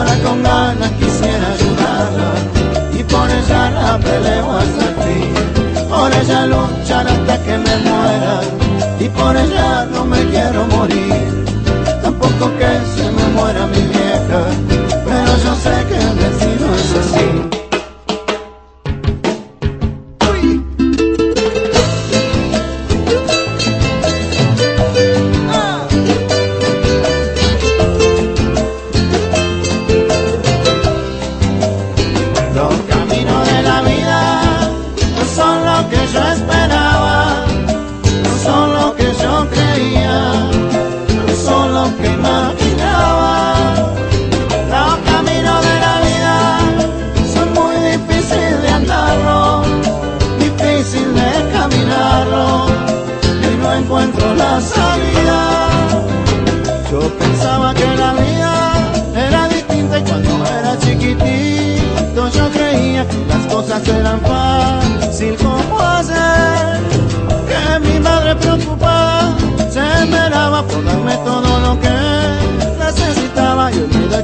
ahora con ganas quisiera ayudarla y por ella la peleo hasta el por ella luchar hasta que me muera y por ella no me quiero morir. Tampoco que se me muera mi vieja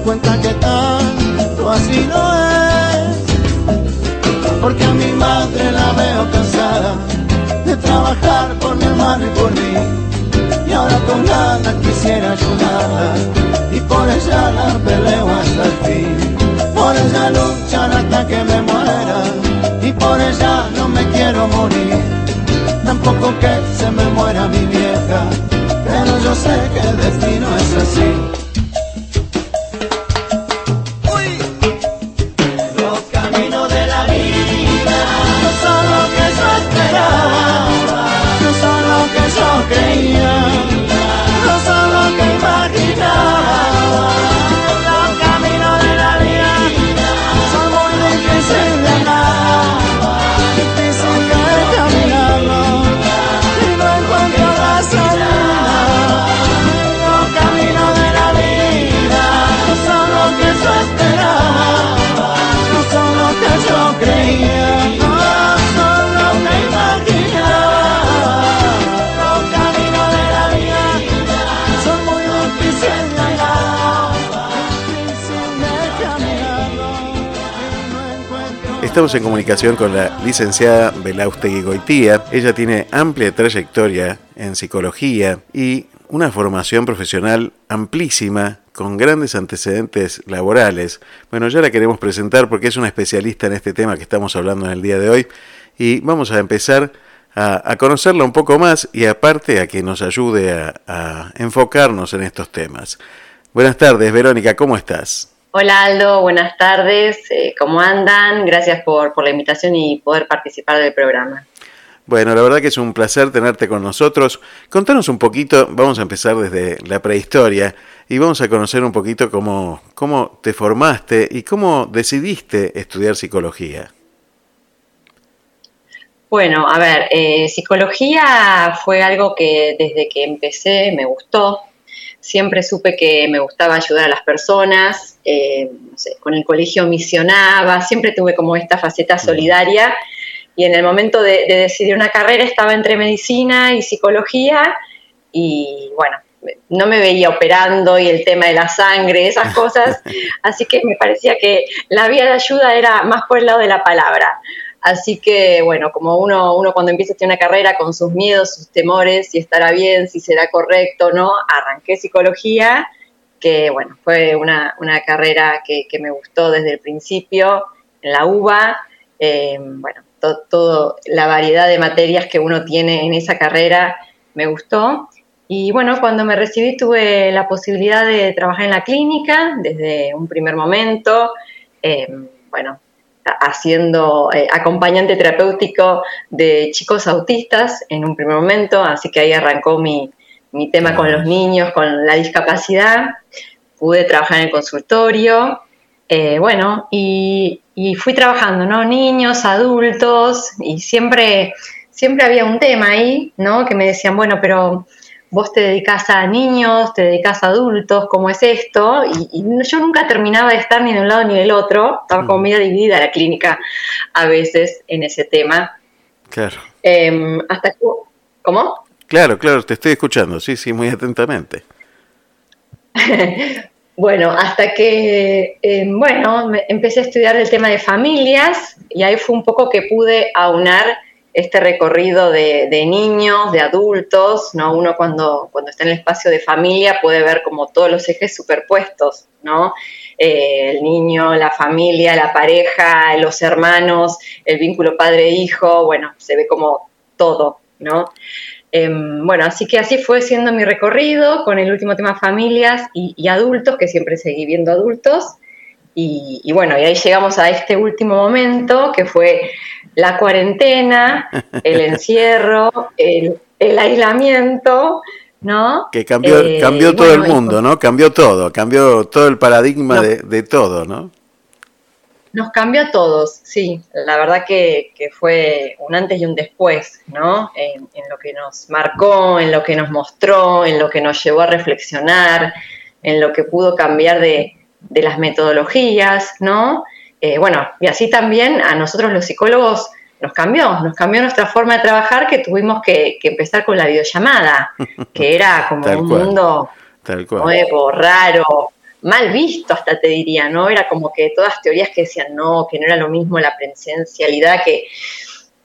cuenta que tanto así no es. Porque a mi madre la veo cansada de trabajar por mi hermano y por mí. Y ahora con ganas quisiera ayudarla. Y por ella la peleo hasta el fin. Por ella luchar hasta que me muera. Y por ella no me quiero morir. Tampoco que se me muera mi vieja. Pero yo sé que el destino es así Estamos en comunicación con la licenciada Belaustegui Goitía. Ella tiene amplia trayectoria en psicología y una formación profesional amplísima con grandes antecedentes laborales. Bueno, ya la queremos presentar porque es una especialista en este tema que estamos hablando en el día de hoy y vamos a empezar a, conocerla un poco más y aparte a que nos ayude a enfocarnos en estos temas. Buenas tardes, Verónica, ¿cómo estás? Hola Aldo, buenas tardes, eh, ¿cómo andan? Gracias por, por la invitación y poder participar del programa. Bueno, la verdad que es un placer tenerte con nosotros. Contanos un poquito, vamos a empezar desde la prehistoria y vamos a conocer un poquito cómo, cómo te formaste y cómo decidiste estudiar psicología. Bueno, a ver, eh, psicología fue algo que desde que empecé me gustó. Siempre supe que me gustaba ayudar a las personas, eh, no sé, con el colegio misionaba, siempre tuve como esta faceta solidaria. Y en el momento de, de decidir una carrera estaba entre medicina y psicología y bueno, no me veía operando y el tema de la sangre, esas cosas, así que me parecía que la vía de ayuda era más por el lado de la palabra. Así que, bueno, como uno, uno cuando empieza a una carrera con sus miedos, sus temores, si estará bien, si será correcto no, arranqué psicología, que, bueno, fue una, una carrera que, que, me gustó desde el principio, en la UBA, eh, bueno, toda to, la variedad de materias que uno tiene en esa carrera me gustó. Y bueno, cuando me recibí tuve la posibilidad de trabajar en la clínica desde un primer momento, eh, bueno, haciendo eh, acompañante terapéutico de chicos autistas en un primer momento, así que ahí arrancó mi, mi tema con los niños, con la discapacidad. Pude trabajar en el consultorio, eh, bueno, y, fui trabajando, ¿no? Niños, adultos, y siempre, siempre había un tema ahí, ¿no? Que me decían, bueno, pero vos te dedicas a niños, te dedicas a adultos, ¿cómo es esto? Y, yo nunca terminaba de estar ni de un lado ni del otro, estaba como media dividida la clínica a veces en ese tema. Claro. Em, hasta ¿Cómo? Claro, claro, te estoy escuchando, sí, sí, muy atentamente. bueno, hasta que, em, bueno, empecé a estudiar el tema de familias y ahí fue un poco que pude aunar este recorrido de, niños, de adultos, ¿no? Uno cuando, cuando está en el espacio de familia puede ver como todos los ejes superpuestos, ¿no? Eh, el niño, la familia, la pareja, los hermanos, el vínculo padre-hijo, bueno, se ve como todo, ¿no? Em, bueno, así que así fue siendo mi recorrido con el último tema familias y, adultos, que siempre seguí viendo adultos. Y, y, bueno, y ahí llegamos a este último momento, que fue la cuarentena, el encierro, el, aislamiento, ¿no? Que cambió, eh, cambió todo el mundo, ¿no? Cambió todo, cambió todo el paradigma de, todo, ¿no? Nos cambió a todos, sí. La verdad que, fue un antes y un después, ¿no? En, lo que nos marcó, en lo que nos mostró, en lo que nos llevó a reflexionar, en lo que pudo cambiar de, de las metodologías, ¿no? Eh, bueno, y así también a nosotros los psicólogos nos cambió, nos cambió nuestra forma de trabajar que tuvimos que, empezar con la videollamada, que era como un mundo nuevo, raro, mal visto hasta te diría, ¿no? Era como que todas teorías que decían no, que no era lo mismo la presencialidad que,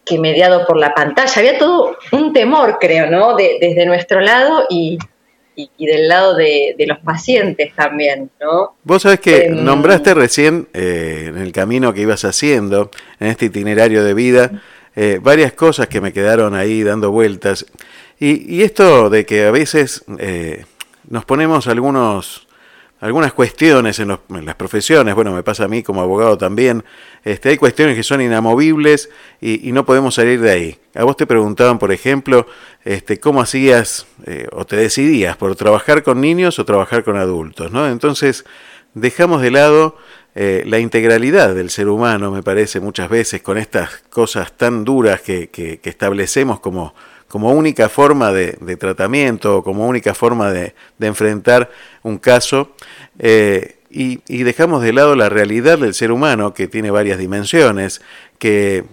que mediado por la pantalla. Había todo un temor, creo, ¿no? desde nuestro lado y, y, del lado de, los pacientes también, ¿no? Vos sabés que em, nombraste recién, eh, en el camino que ibas haciendo, en este itinerario de vida, eh, varias cosas que me quedaron ahí dando vueltas. Y, y esto de que a veces eh, nos ponemos algunos algunas cuestiones en, las profesiones, bueno, me pasa a mí como abogado también, este, hay cuestiones que son inamovibles y, no podemos salir de ahí. A vos te preguntaban, por ejemplo, este, cómo hacías eh, o te decidías por trabajar con niños o trabajar con adultos, ¿no? Entonces, dejamos de lado eh, la integralidad del ser humano, me parece, muchas veces, con estas cosas tan duras que, que, establecemos como, como única forma de, de, tratamiento, como única forma de, de enfrentar un caso, eh, y, dejamos de lado la realidad del ser humano, que tiene varias dimensiones, que,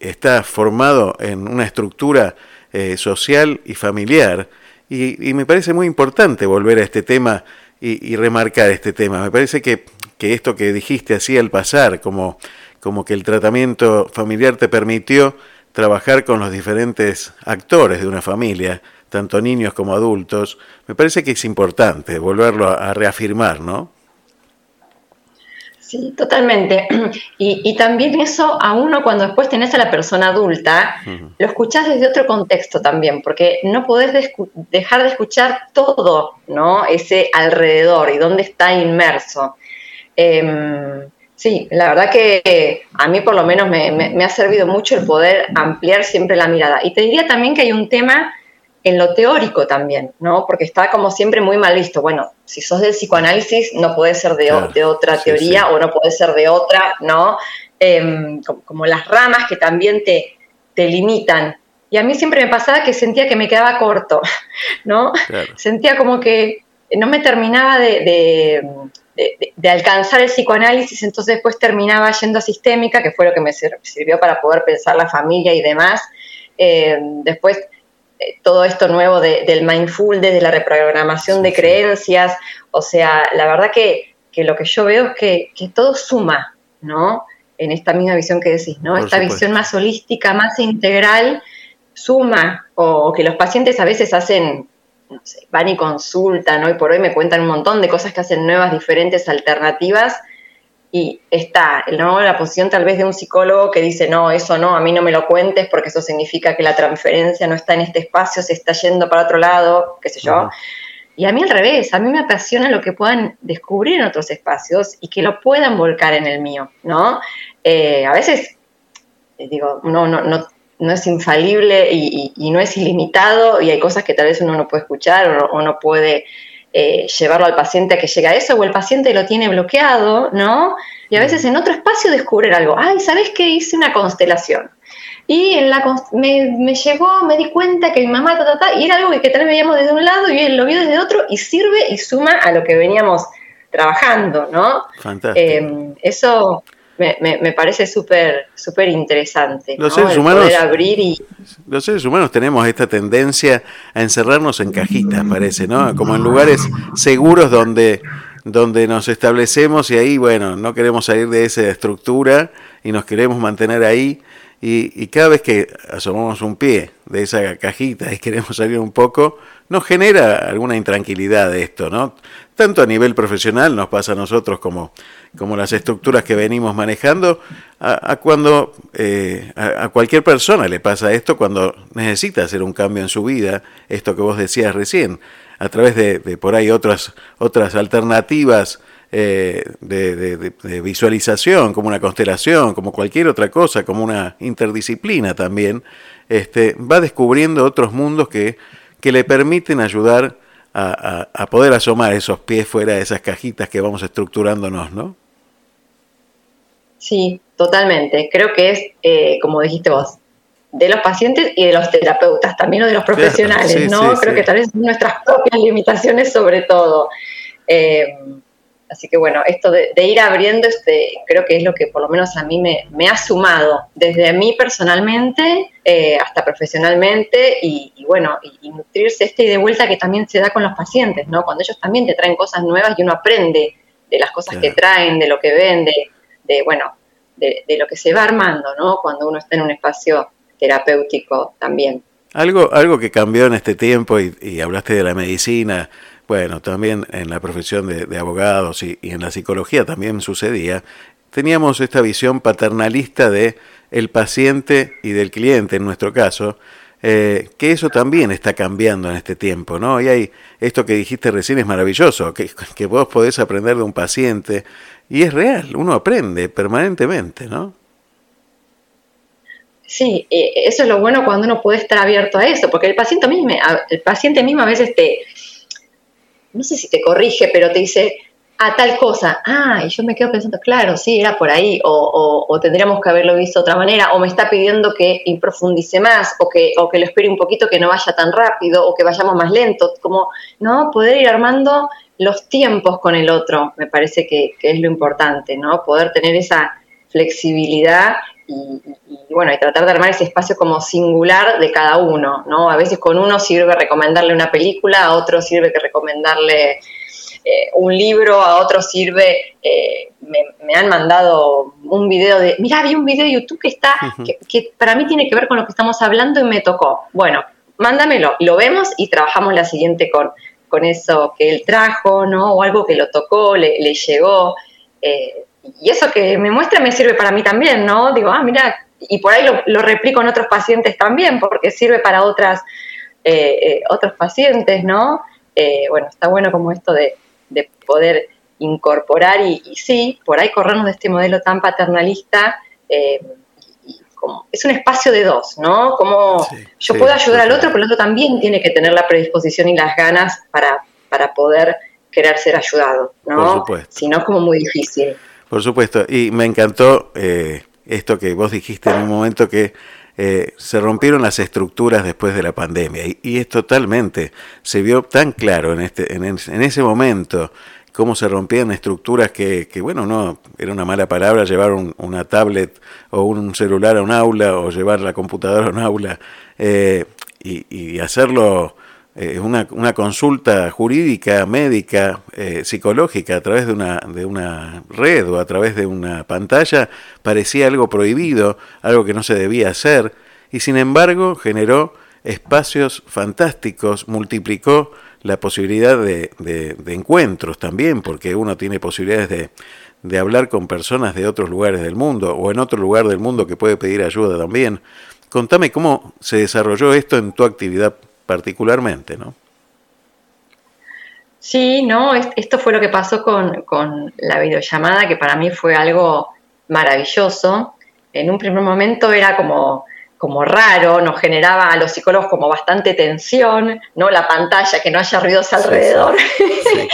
está formado en una estructura eh, social y familiar. Y, me parece muy importante volver a este tema y, remarcar este tema. Me parece que, esto que dijiste así al pasar, como, como que el tratamiento familiar te permitió trabajar con los diferentes actores de una familia, tanto niños como adultos, me parece que es importante volverlo a, reafirmar, ¿no? Sí, totalmente. Y, también eso a uno cuando después tenés a la persona adulta, lo escuchás desde otro contexto también, porque no podés dejar de escuchar todo, ¿no? Ese alrededor y dónde está inmerso. Em, sí, la verdad que a mí por lo menos me ha servido mucho el poder ampliar siempre la mirada. Y te diría también que hay un tema en lo teórico también, ¿no? Porque está como siempre muy mal visto. Bueno, si sos del psicoanálisis, no puede ser de, otra teoría o no puede ser de otra, ¿no? Em, como, las ramas que también te, te limitan. Y a mí siempre me pasaba que sentía que me quedaba corto, ¿no? Sentía como que no me terminaba de, de, alcanzar el psicoanálisis, entonces después terminaba yendo a sistémica, que fue lo que me sirvió para poder pensar la familia y demás. Em, después eh, todo esto nuevo del mindfulness, de la reprogramación de creencias. O sea, la verdad que, lo que yo veo es que, todo suma, ¿no? En esta misma visión que decís, ¿no? esta visión más holística, más integral, suma. O, que los pacientes a veces hacen, no sé, van y consultan, ¿no? Y por hoy me cuentan un montón de cosas que hacen nuevas, diferentes, alternativas. y está ¿no? la posición tal vez de un psicólogo que dice, no, eso no, a mí no me lo cuentes porque eso significa que la transferencia no está en este espacio, se está yendo para otro lado, qué sé yo. Y a mí al revés, a mí me apasiona lo que puedan descubrir en otros espacios y que lo puedan volcar en el mío, ¿no? Eh, a veces, digo, no, no, no, no es infalible y, no es ilimitado y hay cosas que tal vez uno no puede escuchar o no puede eh, llevarlo al paciente a que llegue a eso, o el paciente lo tiene bloqueado, ¿no? Y a veces en otro espacio descubrir algo. Ay, ¿sabes qué? Hice una constelación. Y en la me, me, llegó, me di cuenta que mi mamá, ta, ta, ta, y era algo que, tal vez veíamos desde un lado y él lo vio desde otro y sirve y suma a lo que veníamos trabajando, ¿no? Fantástico. Eh, eso me, parece súper súper interesante. Los, seres humanos, abrir y... los seres humanos tenemos esta tendencia a encerrarnos en cajitas, parece, ¿no? Como en lugares seguros donde, donde nos establecemos y ahí, bueno, no queremos salir de esa estructura y nos queremos mantener ahí. Y, y cada vez que asomamos un pie de esa cajita y queremos salir un poco, nos genera alguna intranquilidad esto, ¿no? Tanto a nivel profesional nos pasa a nosotros como, como las estructuras que venimos manejando, a, cuando eh, a, cualquier persona le pasa esto cuando necesita hacer un cambio en su vida, esto que vos decías recién, a través de, por ahí otras, otras alternativas eh, de, de, visualización, como una constelación, como cualquier otra cosa, como una interdisciplina también, este, va descubriendo otros mundos que que le permiten ayudar a, poder asomar esos pies fuera de esas cajitas que vamos estructurándonos, ¿no? Sí, totalmente. Creo que es, eh, como dijiste vos, de los pacientes y de los terapeutas, también o de los profesionales, ¿no? Creo que tal vez nuestras propias limitaciones sobre todo. Eh, Así que bueno, esto de, ir abriendo, este, creo que es lo que por lo menos a mí me, ha sumado, desde a mí personalmente eh, hasta profesionalmente y, bueno, y, nutrirse este y de vuelta que también se da con los pacientes, ¿no? Cuando ellos también te traen cosas nuevas y uno aprende de las cosas que traen, de lo que ven, de, bueno, de, lo que se va armando, ¿no? Cuando uno está en un espacio terapéutico también. Algo, algo que cambió en este tiempo y, y hablaste de la medicina, bueno, también en la profesión de, abogados y, en la psicología también sucedía, teníamos esta visión paternalista de el paciente y del cliente, en nuestro caso, eh, que eso también está cambiando en este tiempo, ¿no? Y hay esto que dijiste recién es maravilloso, que, que vos podés aprender de un paciente, y es real, uno aprende permanentemente, ¿no? Sí, eso es lo bueno cuando uno puede estar abierto a eso, porque el paciente mismo, el paciente mismo a veces te, no sé si te corrige, pero te dice, a tal cosa, ah, y yo me quedo pensando, claro, sí, era por ahí, o, tendríamos que haberlo visto de otra manera, o me está pidiendo que profundice más, o que, o que lo espere un poquito, que no vaya tan rápido, o que vayamos más lento, como, ¿no? Poder ir armando los tiempos con el otro, me parece que es lo importante, ¿no? Poder tener esa flexibilidad y, bueno, y tratar de armar ese espacio como singular de cada uno, ¿no? A veces con uno sirve recomendarle una película, a otro sirve que recomendarle eh, un libro, a otro sirve, eh, me, han mandado un video de, mira, vi un video de YouTube que está, que, para mí tiene que ver con lo que estamos hablando y me tocó. Bueno, mándamelo, lo vemos y trabajamos la siguiente con, con eso que él trajo, ¿no? O algo que lo tocó, le, le llegó. Eh, y eso que me muestra me sirve para mí también, ¿no? Digo, ah, mira, y por ahí lo, replico en otros pacientes también, porque sirve para otras, eh, eh, otros pacientes, ¿no? Eh, bueno, está bueno como esto de, poder incorporar y, sí, por ahí corrernos de este modelo tan paternalista. como, es un espacio de dos, ¿no? Como yo puedo ayudar al otro, pero el otro también tiene que tener la predisposición y las ganas para, para poder querer ser ayudado, ¿no? Si no, es como muy difícil. Por supuesto, y me encantó eh, esto que vos dijiste en un momento que eh, se rompieron las estructuras después de la pandemia. Y, es totalmente, se vio tan claro en, este, en, ese momento cómo se rompían estructuras que, que, bueno, no era una mala palabra llevar una tablet o un celular a un aula o llevar la computadora a un aula eh, y, y hacerlo eh, una, una, consulta jurídica, médica, eh, psicológica a través de una, de una red o a través de una pantalla parecía algo prohibido, algo que no se debía hacer, y sin embargo generó espacios fantásticos, multiplicó la posibilidad de, de, encuentros también, porque uno tiene posibilidades de, de hablar con personas de otros lugares del mundo o en otro lugar del mundo que puede pedir ayuda también. Contame cómo se desarrolló esto en tu actividad particularmente, ¿no? Sí, no, esto fue lo que pasó con, con la videollamada, que para mí fue algo maravilloso. En un primer momento era como como raro, nos generaba a los psicólogos como bastante tensión, ¿no? La pantalla, que no haya ruidos alrededor.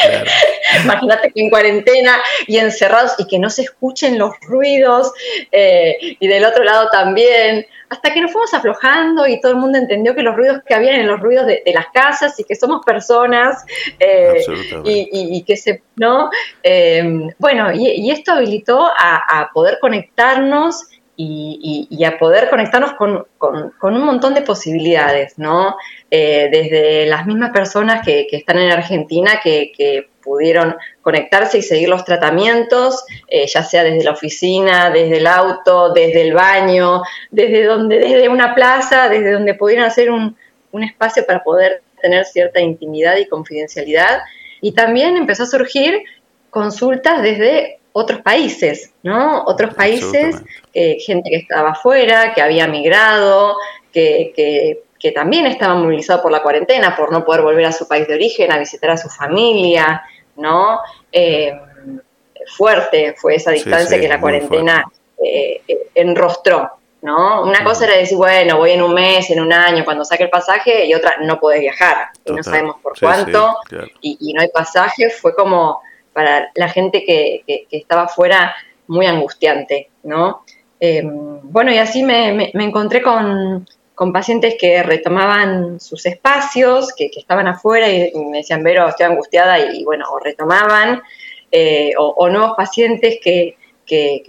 Imagínate que en cuarentena y encerrados y que no se escuchen los ruidos eh, y del otro lado también, hasta que nos fuimos aflojando y todo el mundo entendió que los ruidos que habían en los ruidos de, las casas y que somos personas eh, y, que se, ¿no? Eh, bueno, y, esto habilitó a, a poder conectarnos y, a poder conectarnos con, un montón de posibilidades, ¿no? Eh, desde las mismas personas que, están en Argentina que, pudieron conectarse y seguir los tratamientos, eh, ya sea desde la oficina, desde el auto, desde el baño, desde donde, desde una plaza, desde donde pudieran hacer un, un espacio para poder tener cierta intimidad y confidencialidad. Y también empezó a surgir consultas desde otros países, ¿no? Otros países, eh, gente que estaba afuera, que había migrado, que, que, también estaba movilizado por la cuarentena, por no poder volver a su país de origen, a visitar a su familia, ¿no? Eh, fuerte fue esa distancia que la cuarentena eh, enrostró, ¿no? Una cosa era decir, bueno, voy en un mes, en un año, cuando saque el pasaje, y otra, no puedes viajar, y no sabemos por cuánto, y, y, no hay pasaje, fue como para la gente que, estaba afuera muy angustiante, ¿no? Eh, bueno, y así me, encontré con, pacientes que retomaban sus espacios, que, estaban afuera y, me decían, Vero, estoy angustiada y, bueno, o retomaban, eh, o, nuevos pacientes que,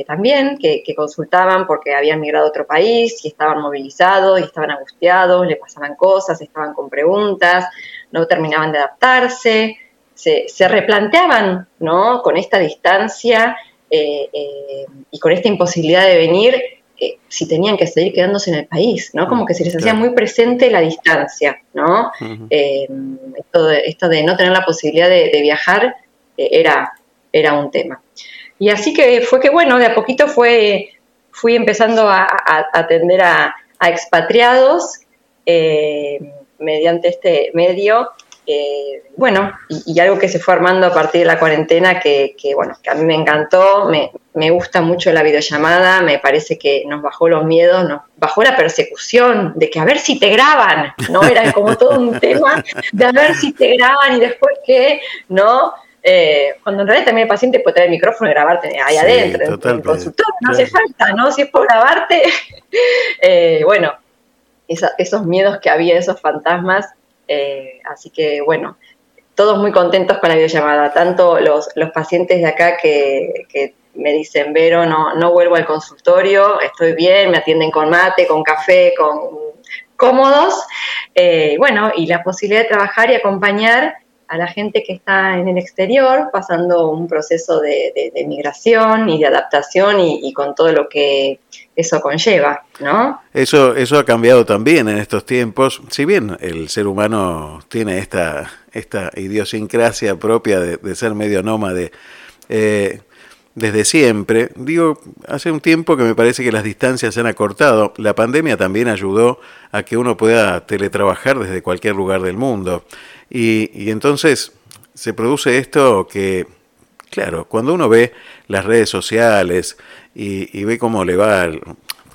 también, que, consultaban porque habían migrado a otro país y estaban movilizados y estaban angustiados, le pasaban cosas, estaban con preguntas, no terminaban de adaptarse se, replanteaban, ¿no? Con esta distancia eh, eh, y con esta imposibilidad de venir, eh, si tenían que seguir quedándose en el país, ¿no? Como que se les hacía muy presente la distancia, ¿no? esto, de, no tener la posibilidad de, viajar era, era un tema. Y así que fue que, bueno, de a poquito fue, fui empezando a, atender a, expatriados mediante este medio eh, bueno, y, algo que se fue armando a partir de la cuarentena que, bueno, que a mí me encantó, me, gusta mucho la videollamada, me parece que nos bajó los miedos, nos bajó la persecución de que a ver si te graban, ¿no? Era como todo un tema de a ver si te graban y después qué, ¿no? Eh, cuando en realidad también el paciente puede traer el micrófono y grabarte ahí adentro, en el consultorio, no hace falta, ¿no? Si es por grabarte, eh, bueno, esos miedos que había, esos fantasmas, eh, así que bueno, todos muy contentos con la videollamada, tanto los, los pacientes de acá que, me dicen, Vero, no, no vuelvo al consultorio, estoy bien, me atienden con mate, con café, con cómodos. Eh, bueno, y la posibilidad de trabajar y acompañar a la gente que está en el exterior, pasando un proceso de, migración y de adaptación y, con todo lo que eso conlleva, ¿no? Eso, eso ha cambiado también en estos tiempos. Si bien el ser humano tiene esta, esta idiosincrasia propia de, ser medio nómade, eh, desde siempre. Digo, hace un tiempo que me parece que las distancias se han acortado. La pandemia también ayudó a que uno pueda teletrabajar desde cualquier lugar del mundo. Y, entonces se produce esto que, claro, cuando uno ve las redes sociales y, ve cómo le va,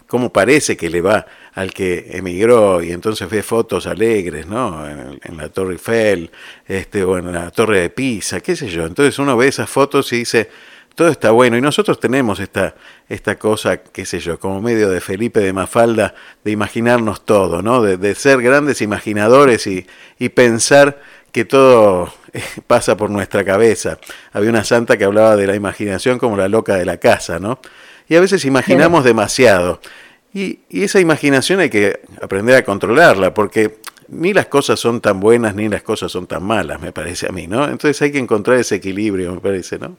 cómo parece que le va al que emigró y entonces ve fotos alegres, ¿no? En, en, la Torre Eiffel, este, o en la Torre de Pisa, qué sé yo. Entonces uno ve esas fotos y dice, todo está bueno. Y nosotros tenemos esta, esta cosa, qué sé yo, como medio de Felipe de Mafalda, de imaginarnos todo, ¿no? De, ser grandes imaginadores y, y, pensar que todo eh, pasa por nuestra cabeza. Había una santa que hablaba de la imaginación como la loca de la casa, ¿no? Y a veces imaginamos demasiado. Y, y esa imaginación hay que aprender a controlarla, porque ni las cosas son tan buenas ni las cosas son tan malas, me parece a mí, ¿no? Entonces hay que encontrar ese equilibrio, me parece, ¿no?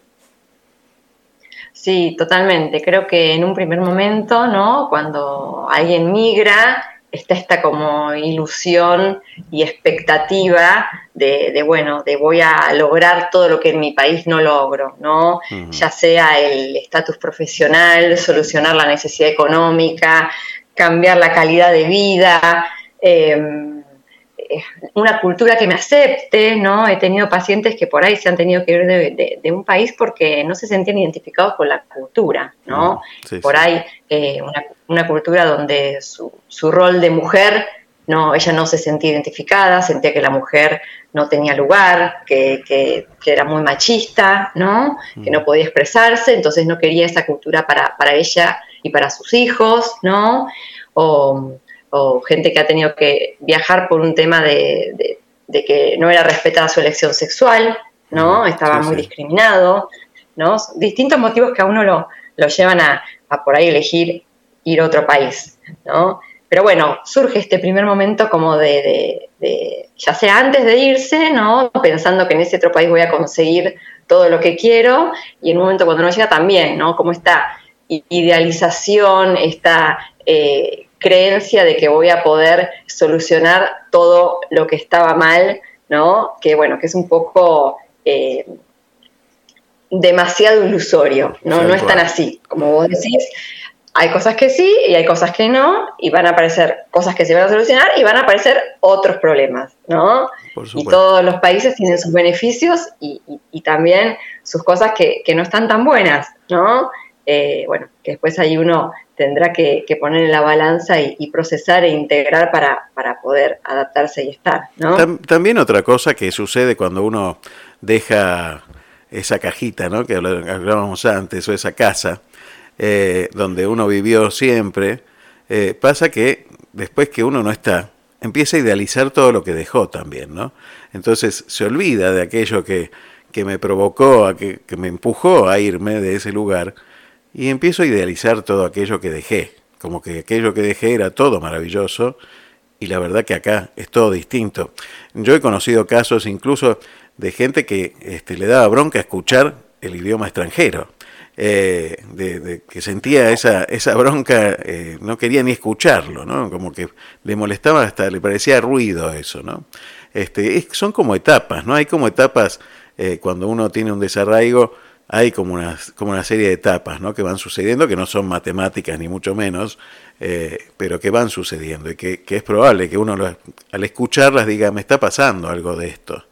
Sí, totalmente. Creo que en un primer momento, ¿no? Cuando alguien migra, está esta como ilusión y expectativa de, bueno, de voy a lograr todo lo que en mi país no logro, ¿no? Ya sea el estatus profesional, solucionar la necesidad económica, cambiar la calidad de vida, em, una cultura que me acepte, ¿no? He tenido pacientes que por ahí se han tenido que ir de, un país porque no se sentían identificados con la cultura, ¿no? por ahí eh, una, cultura donde su, rol de mujer, no, ella no se sentía identificada, sentía que la mujer no tenía lugar, que, era muy machista, ¿no? Que no podía expresarse, entonces no quería esa cultura para, para ella y para sus hijos, ¿no? O, o gente que ha tenido que viajar por un tema de, que no era respetada su elección sexual, ¿no? Estaba muy discriminado, ¿no? Distintos motivos que a uno lo, llevan a, por ahí elegir ir a otro país, ¿no? Pero bueno, surge este primer momento como de, ya sea antes de irse, ¿no? Pensando que en ese otro país voy a conseguir todo lo que quiero, y en un momento cuando no llega también, ¿no? Como esta idealización, esta eh, creencia de que voy a poder solucionar todo lo que estaba mal, ¿no? Que bueno, que es un poco eh, demasiado ilusorio, ¿no? no es tan así. Como vos decís, hay cosas que sí y hay cosas que no, y van a aparecer cosas que se van a solucionar y van a aparecer otros problemas, ¿no? Y todos los países tienen sus beneficios y, también sus cosas que, que, no están tan buenas, ¿no? Eh, bueno, que después ahí uno tendrá que, poner en la balanza y, procesar e integrar para, poder adaptarse y estar. También otra cosa que sucede cuando uno deja esa cajita ¿no? que hablábamos antes, o esa casa, eh, donde uno vivió siempre, eh, pasa que después que uno no está, empieza a idealizar todo lo que dejó también, ¿no? Entonces se olvida de aquello que, que me provocó, a que, que me empujó a irme de ese lugar y empiezo a idealizar todo aquello que dejé, como que aquello que dejé era todo maravilloso y la verdad que acá es todo distinto. Yo he conocido casos incluso de gente que este, le daba bronca escuchar el idioma extranjero. Eh, que sentía esa, esa bronca, eh, no quería ni escucharlo, ¿no? Como que le molestaba hasta, le parecía ruido eso, ¿no? Este, son como etapas, ¿no? Hay como etapas eh, cuando uno tiene un desarraigo hay como una, como una serie de etapas ¿no? que van sucediendo, que no son matemáticas ni mucho menos, eh, pero que van sucediendo y que, es probable que uno al escucharlas diga, me está pasando algo de esto.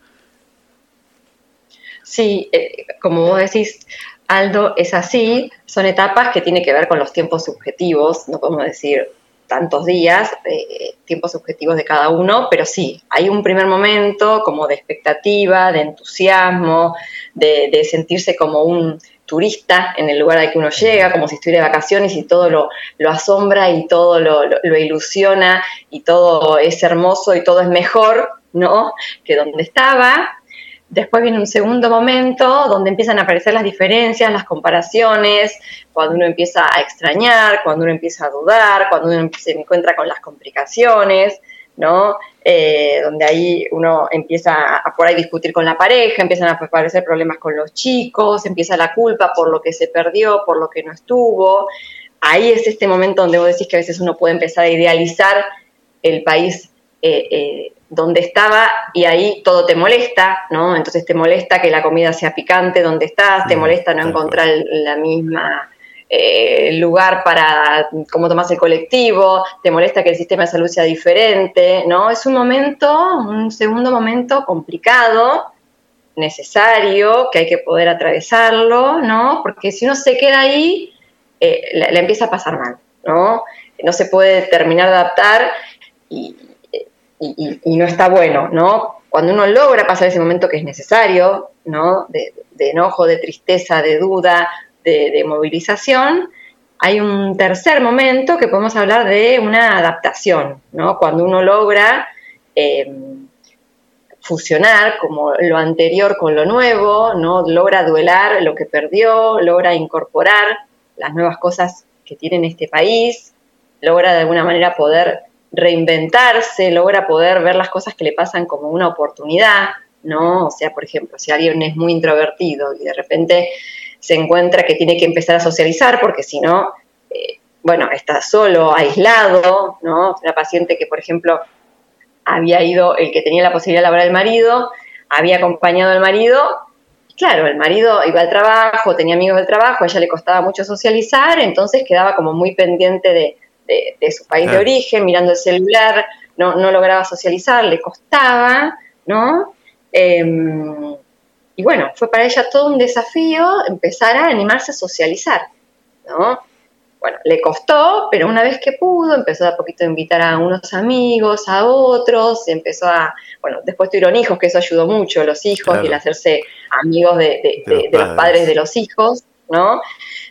Sí, eh, como vos decís, Aldo, es así, son etapas que tienen que ver con los tiempos subjetivos, no podemos decir tantos días, eh, tiempos subjetivos de cada uno, pero sí, hay un primer momento como de expectativa, de entusiasmo, de, sentirse como un turista en el lugar al que uno llega, como si estuviera de vacaciones y todo lo, asombra y todo lo, lo, ilusiona y todo es hermoso y todo es mejor, ¿no? Que donde estaba. Después viene un segundo momento donde empiezan a aparecer las diferencias, las comparaciones, cuando uno empieza a extrañar, cuando uno empieza a dudar, cuando uno se encuentra con las complicaciones, ¿no? Eh, donde ahí uno empieza a por ahí discutir con la pareja, empiezan a aparecer problemas con los chicos, empieza la culpa por lo que se perdió, por lo que no estuvo. Ahí es este momento donde vos decís que a veces uno puede empezar a idealizar el país eh, eh, donde estaba y ahí todo te molesta, ¿no? Entonces te molesta que la comida sea picante donde estás, te molesta no encontrar la misma eh, lugar para cómo tomas el colectivo, te molesta que el sistema de salud sea diferente, ¿no? Es un momento, un segundo momento complicado, necesario, que hay que poder atravesarlo, ¿no? Porque si uno se queda ahí, eh, le, empieza a pasar mal, ¿no? No se puede terminar de adaptar y, y, no está bueno, ¿no? Cuando uno logra pasar ese momento que es necesario, ¿no? De, enojo, de tristeza, de duda, de, movilización, hay un tercer momento que podemos hablar de una adaptación, ¿no? Cuando uno logra eh, fusionar como lo anterior con lo nuevo, ¿no? Logra duelar lo que perdió, logra incorporar las nuevas cosas que tiene este país, logra de alguna manera poder reinventarse, logra poder ver las cosas que le pasan como una oportunidad, ¿no? O sea, por ejemplo, si alguien es muy introvertido y de repente se encuentra que tiene que empezar a socializar porque si no, eh, bueno, está solo, aislado, ¿no? Una paciente que, por ejemplo, había ido, el que tenía la posibilidad de laborar el marido, había acompañado al marido, claro, el marido iba al trabajo, tenía amigos del trabajo, a ella le costaba mucho socializar, entonces quedaba como muy pendiente de, su país de origen, mirando el celular, no, no lograba socializar, le costaba, ¿no? Em, y bueno, fue para ella todo un desafío empezar a animarse a socializar, ¿no? Bueno, le costó, pero una vez que pudo, empezó a poquito a invitar a unos amigos, a otros, empezó a, bueno, después tuvieron hijos, que eso ayudó mucho, los hijos, y el hacerse amigos de, los, padres. de los hijos, ¿no?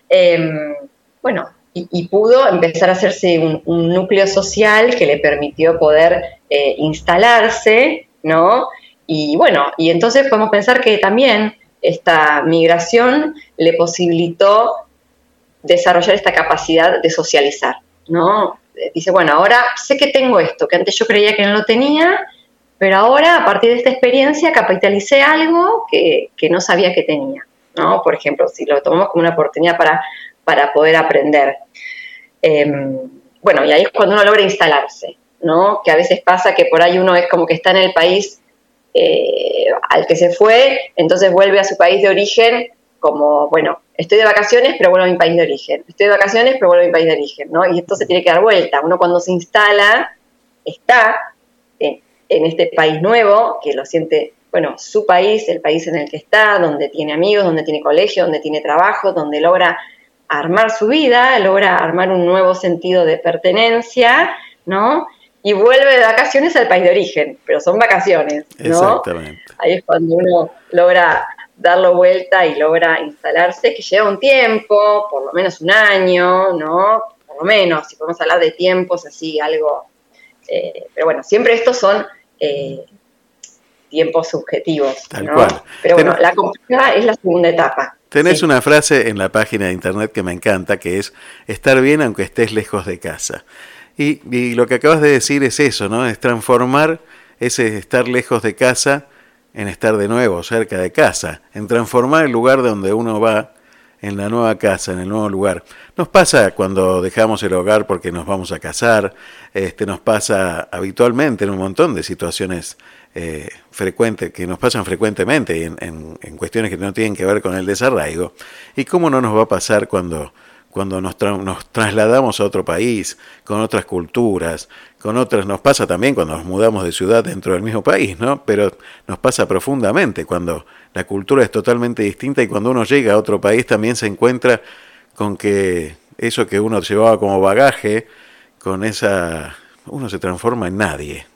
Em, bueno, y, pudo empezar a hacerse un, núcleo social que le permitió poder eh, instalarse, ¿no? Y bueno, y entonces podemos pensar que también esta migración le posibilitó desarrollar esta capacidad de socializar, ¿no? Dice, bueno, ahora sé que tengo esto, que antes yo creía que no lo tenía, pero ahora a partir de esta experiencia capitalicé algo que, no sabía que tenía, ¿no? Por ejemplo, si lo tomamos como una oportunidad para, para poder aprender. Em, bueno, y ahí es cuando uno logra instalarse, ¿no? Que a veces pasa que por ahí uno es como que está en el país eh, al que se fue, entonces vuelve a su país de origen como, bueno, estoy de vacaciones, pero vuelvo a mi país de origen. Estoy de vacaciones, pero vuelvo a mi país de origen, ¿no? Y esto se tiene que dar vuelta. Uno cuando se instala, está en, este país nuevo, que lo siente, bueno, su país, el país en el que está, donde tiene amigos, donde tiene colegio, donde tiene trabajo, donde logra armar su vida, logra armar un nuevo sentido de pertenencia, ¿no? Y vuelve de vacaciones al país de origen, pero son vacaciones, ¿no? Exactamente. Ahí es cuando uno logra darlo vuelta y logra instalarse, que lleva un tiempo, por lo menos un año, ¿no? Por lo menos, si podemos hablar de tiempos, así, algo. Eh, pero bueno, siempre estos son eh, tiempos subjetivos. Tal cual. Pero bueno, la complejidad es la segunda etapa. Tenés una frase en la página de internet que me encanta, que es estar bien aunque estés lejos de casa. Y, y lo que acabas de decir es eso, ¿no? Es transformar ese estar lejos de casa en estar de nuevo cerca de casa, en transformar el lugar donde uno va en la nueva casa, en el nuevo lugar. Nos pasa cuando dejamos el hogar porque nos vamos a casar, este, nos pasa habitualmente en un montón de situaciones eh, que nos pasan frecuentemente en, en, cuestiones que no tienen que ver con el desarraigo. ¿Y cómo no nos va a pasar cuando cuando nos, nos, trasladamos a otro país, con otras culturas, con otras, nos pasa también cuando nos mudamos de ciudad dentro del mismo país, ¿no? Pero nos pasa profundamente cuando la cultura es totalmente distinta y cuando uno llega a otro país también se encuentra con que eso que uno llevaba como bagaje, con esa, uno se transforma en nadie.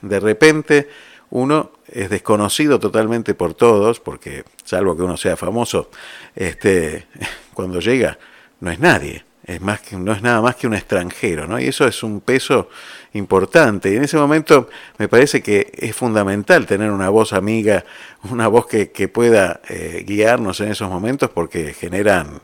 De repente uno es desconocido totalmente por todos, porque salvo que uno sea famoso, este, cuando llega no es nadie, es más que, no es nada más que un extranjero, ¿no? Y eso es un peso importante. Y en ese momento me parece que es fundamental tener una voz amiga, una voz que, pueda eh, guiarnos en esos momentos porque generan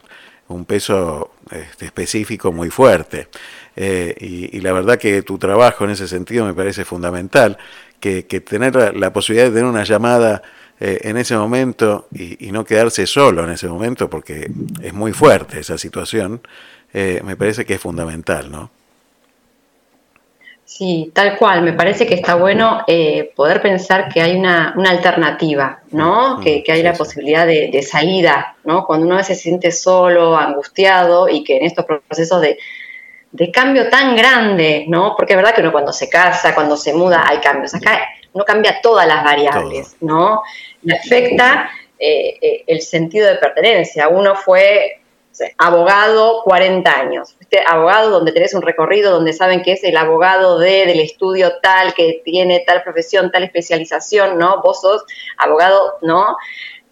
un peso este, específico muy fuerte. Eh, y, la verdad que tu trabajo en ese sentido me parece fundamental, que, tener la posibilidad de tener una llamada eh, en ese momento y, no quedarse solo en ese momento, porque es muy fuerte esa situación, eh, me parece que es fundamental, ¿no? Sí, tal cual. Me parece que está bueno eh, poder pensar que hay una, alternativa, ¿no? Mm, que, hay la posibilidad de, salida, ¿no? Cuando uno se siente solo, angustiado y que en estos procesos de, de cambio tan grande, ¿no? Porque es verdad que uno cuando se casa, cuando se muda, hay cambios. Acá no cambia todas las variables, ¿no? Le afecta eh, eh, el sentido de pertenencia. Uno fue abogado 40 años, abogado donde tenés un recorrido, donde saben que es el abogado de, del estudio tal, que tiene tal profesión, tal especialización, ¿no? Vos sos abogado, ¿no?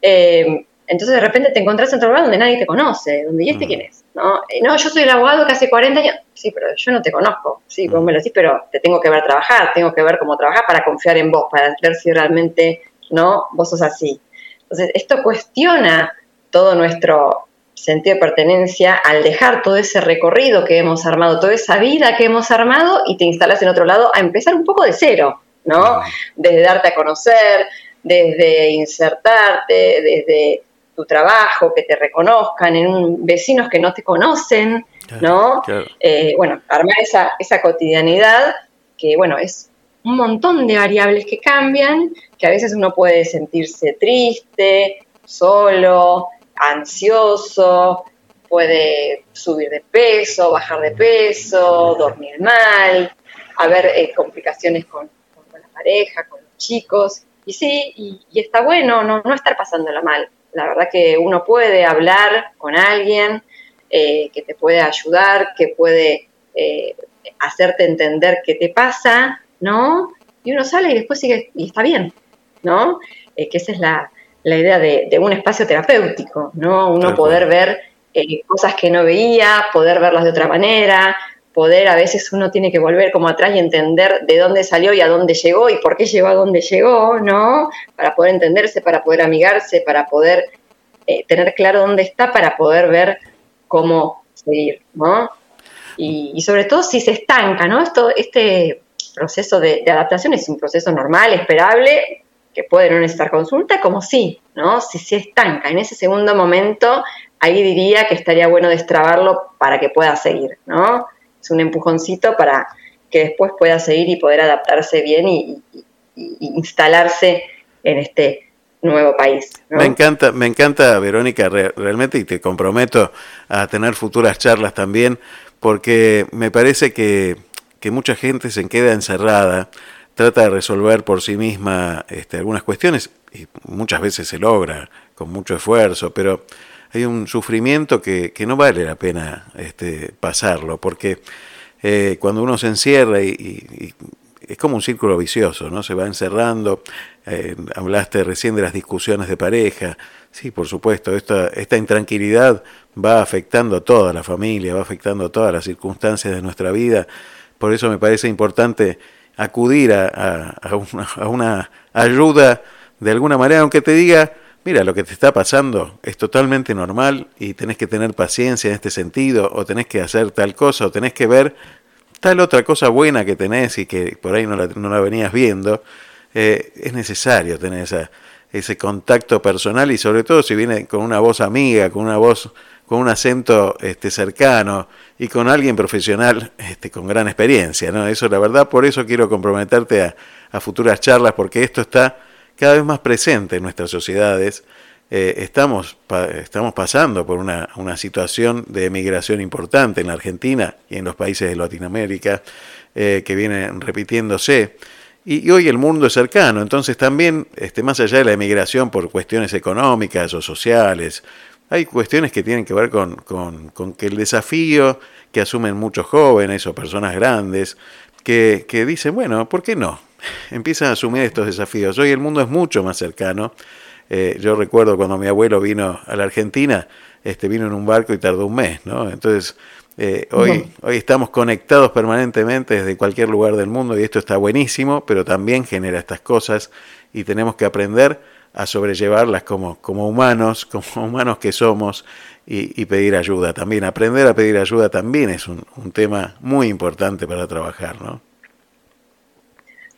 Eh, entonces de repente te encontrás en otro lugar donde nadie te conoce, donde, ¿y este mm. quién es? ¿No? no, yo soy el abogado que hace 40 años, sí, pero yo no te conozco, sí, vos me lo decís, pero te tengo que ver trabajar, tengo que ver cómo trabajar para confiar en vos, para ver si realmente, ¿no? Vos sos así. Entonces, esto cuestiona todo nuestro sentido de pertenencia al dejar todo ese recorrido que hemos armado, toda esa vida que hemos armado y te instalas en otro lado a empezar un poco de cero, ¿no? Mm. Desde darte a conocer, desde insertarte, desde tu trabajo, que te reconozcan, en vecinos que no te conocen, ¿no? Eh, bueno, armar esa, esa cotidianidad que, bueno, es un montón de variables que cambian, que a veces uno puede sentirse triste, solo, ansioso, puede subir de peso, bajar de peso, dormir mal, haber eh, complicaciones con, la pareja, con los chicos. Y sí, y, está bueno no, no estar pasándola mal. La verdad que uno puede hablar con alguien eh, que te puede ayudar, que puede eh, hacerte entender qué te pasa, ¿no? Y uno sale y después sigue y está bien, ¿no? que esa es la, idea de, de, un espacio terapéutico, ¿no? Uno poder ver cosas que no veía, poder verlas de otra manera, poder, a veces uno tiene que volver como atrás y entender de dónde salió y a dónde llegó y por qué llegó a dónde llegó, ¿no? Para poder entenderse, para poder amigarse, para poder eh, tener claro dónde está, para poder ver cómo seguir, ¿no? Y, sobre todo si se estanca, ¿no? Esto, este proceso de, adaptación es un proceso normal, esperable, que puede no necesitar consulta, como sí, ¿no? Si se estanca en ese segundo momento, ahí diría que estaría bueno destrabarlo para que pueda seguir, ¿no? Es un empujoncito para que después pueda seguir y poder adaptarse bien y, instalarse en este nuevo país. Me encanta, me encanta Verónica realmente y te comprometo a tener futuras charlas también porque me parece que, mucha gente se queda encerrada, trata de resolver por sí misma este, algunas cuestiones y muchas veces se logra con mucho esfuerzo, pero hay un sufrimiento que, no vale la pena este, pasarlo, porque eh, cuando uno se encierra y, es como un círculo vicioso, ¿no? Se va encerrando. Eh, hablaste recién de las discusiones de pareja. Sí, por supuesto, esta, esta intranquilidad va afectando a toda la familia, va afectando a todas las circunstancias de nuestra vida. Por eso me parece importante acudir a, una, a una ayuda de alguna manera, aunque te diga, mira, lo que te está pasando es totalmente normal y tenés que tener paciencia en este sentido, o tenés que hacer tal cosa, o tenés que ver tal otra cosa buena que tenés y que por ahí no la, no la venías viendo, eh, es necesario tener ese contacto personal y sobre todo si viene con una voz amiga, con una voz, con un acento este, cercano y con alguien profesional este, con gran experiencia, ¿no? Eso la verdad, por eso quiero comprometerte a, a futuras charlas, porque esto está cada vez más presente en nuestras sociedades. Eh, estamos, estamos pasando por una, situación de emigración importante en la Argentina y en los países de Latinoamérica eh, que viene repitiéndose. Y, hoy el mundo es cercano, entonces también, este, más allá de la emigración por cuestiones económicas o sociales, hay cuestiones que tienen que ver con, con, que el desafío que asumen muchos jóvenes o personas grandes, que, que dicen, bueno, ¿por qué no? Empiezan a asumir estos desafíos. Hoy el mundo es mucho más cercano. Eh, yo recuerdo cuando mi abuelo vino a la Argentina, este, vino en un barco y tardó un mes, ¿no? Entonces, eh, hoy, hoy estamos conectados permanentemente desde cualquier lugar del mundo y esto está buenísimo, pero también genera estas cosas y tenemos que aprender a sobrellevarlas como, como humanos, como humanos que somos y, pedir ayuda también. Aprender a pedir ayuda también es un, un tema muy importante para trabajar, ¿no?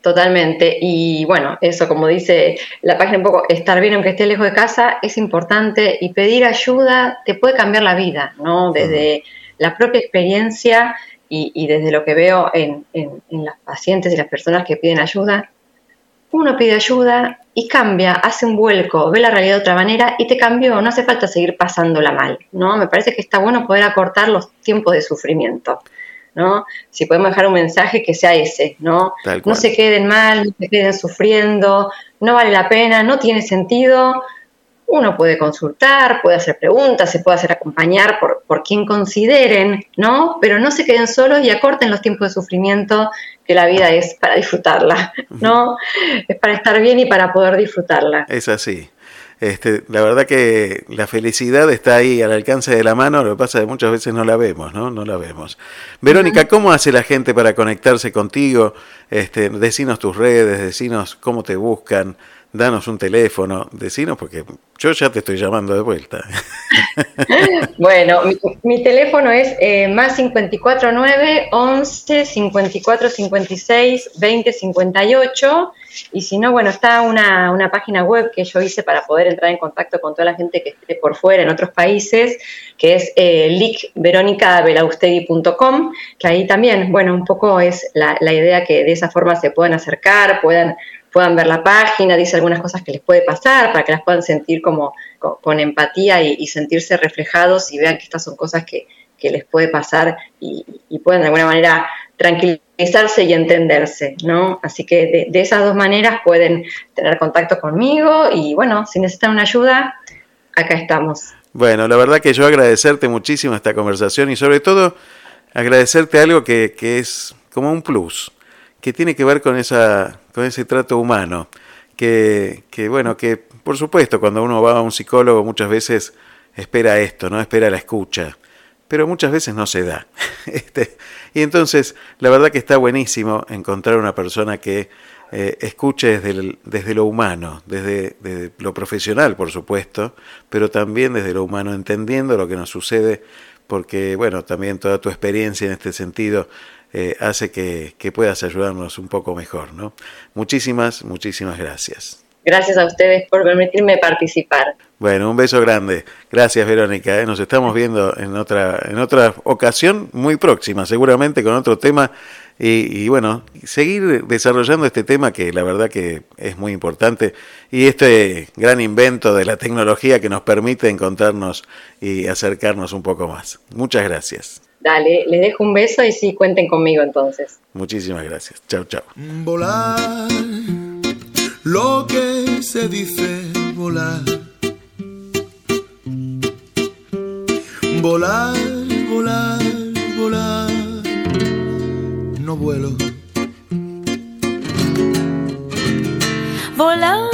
Totalmente. Y bueno, eso como dice la página un poco, estar bien aunque esté lejos de casa es importante y pedir ayuda te puede cambiar la vida, ¿no? Desde la propia experiencia y, desde lo que veo en, en, las pacientes y las personas que piden ayuda, uno pide ayuda y cambia, hace un vuelco, ve la realidad de otra manera y te cambió, no hace falta seguir pasándola mal, ¿no? Me parece que está bueno poder acortar los tiempos de sufrimiento. ¿No? Si podemos dejar un mensaje que sea ese, ¿no? No se queden mal, no se queden sufriendo, no vale la pena, no tiene sentido. Uno puede consultar, puede hacer preguntas, se puede hacer acompañar por, por quien consideren, ¿no? Pero no se queden solos y acorten los tiempos de sufrimiento, que la vida es para disfrutarla, ¿no? Es para estar bien y para poder disfrutarla. Es así. Este, la verdad que la felicidad está ahí al alcance de la mano, lo que pasa es que muchas veces no la vemos, ¿no? No la vemos. Verónica, ¿cómo hace la gente para conectarse contigo? Este, decinos tus redes, decinos cómo te buscan, danos un teléfono, decinos porque yo ya te estoy llamando de vuelta. bueno, mi, teléfono es eh, más 549 11 54 56 20 58 y si no, bueno, está una, una, página web que yo hice para poder entrar en contacto con toda la gente que esté por fuera en otros países, que es eh, que ahí también, bueno, un poco es la, la idea que de esa forma se puedan acercar, puedan puedan ver la página, dice algunas cosas que les puede pasar, para que las puedan sentir como con, empatía y, sentirse reflejados y vean que estas son cosas que, les puede pasar y, pueden de alguna manera tranquilizarse y entenderse, ¿no? Así que de, esas dos maneras pueden tener contacto conmigo y bueno, si necesitan una ayuda, acá estamos. Bueno, la verdad que yo agradecerte muchísimo esta conversación y sobre todo agradecerte algo que, que es como un plus que tiene que ver con, esa, con ese trato humano. Que, que, bueno, que por supuesto cuando uno va a un psicólogo muchas veces espera esto, ¿no? Espera la escucha, pero muchas veces no se da. Este, y entonces, la verdad que está buenísimo encontrar una persona que eh, escuche desde, desde, lo humano, desde, desde, lo profesional, por supuesto, pero también desde lo humano, entendiendo lo que nos sucede, porque, bueno, también toda tu experiencia en este sentido eh, hace que, puedas ayudarnos un poco mejor. ¿no? Muchísimas, muchísimas gracias. Gracias a ustedes por permitirme participar. Bueno, un beso grande. Gracias, Verónica. ¿eh? Nos estamos viendo en otra, en otra ocasión muy próxima, seguramente con otro tema. Y, y, bueno, seguir desarrollando este tema que la verdad que es muy importante y este gran invento de la tecnología que nos permite encontrarnos y acercarnos un poco más. Muchas gracias. Dale, les dejo un beso y sí, cuenten conmigo entonces. Muchísimas gracias. Chao, chao. Volar, lo que se dice volar. Volar, volar, volar. No vuelo. Volar,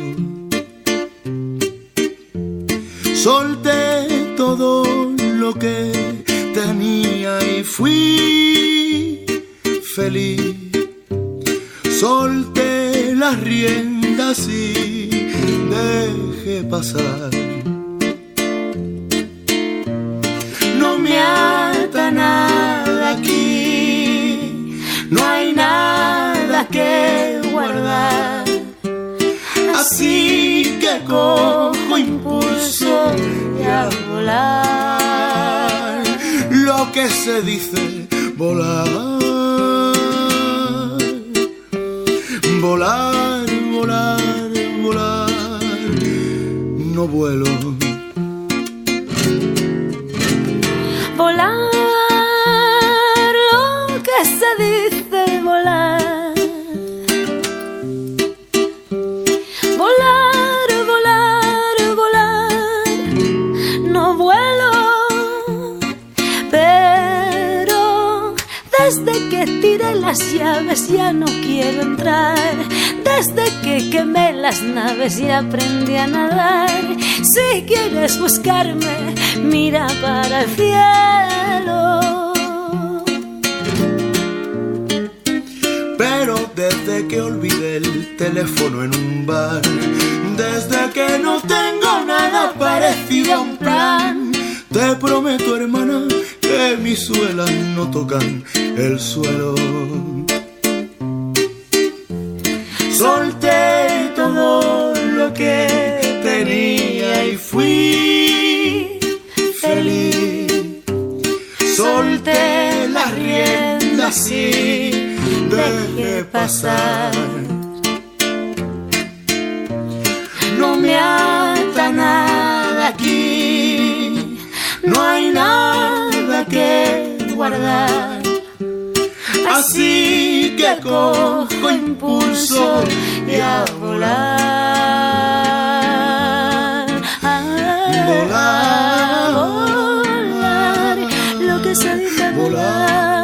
Solté todo lo que tenía y fui feliz. Solté las riendas y dejé pasar. No me ata nada aquí, no hay nada que guardar. Así que cojo impulso y a volar. Lo que se dice volar. Volar, volar, volar. No vuelo. Las llaves ya no quiero entrar. Desde que quemé las naves y aprendí a nadar. Si quieres buscarme, mira para el cielo. Pero desde que olvidé el teléfono en un bar, desde que no tengo nada parecido a un plan, te prometo, hermana que mis suelas no tocan el suelo. Solté todo lo que tenía y fui feliz. Solté las riendas y deje pasar. No me ata nada aquí, no hay nada que guardar. Así que cojo impulso y a volar. A volar, lo que se dice volar.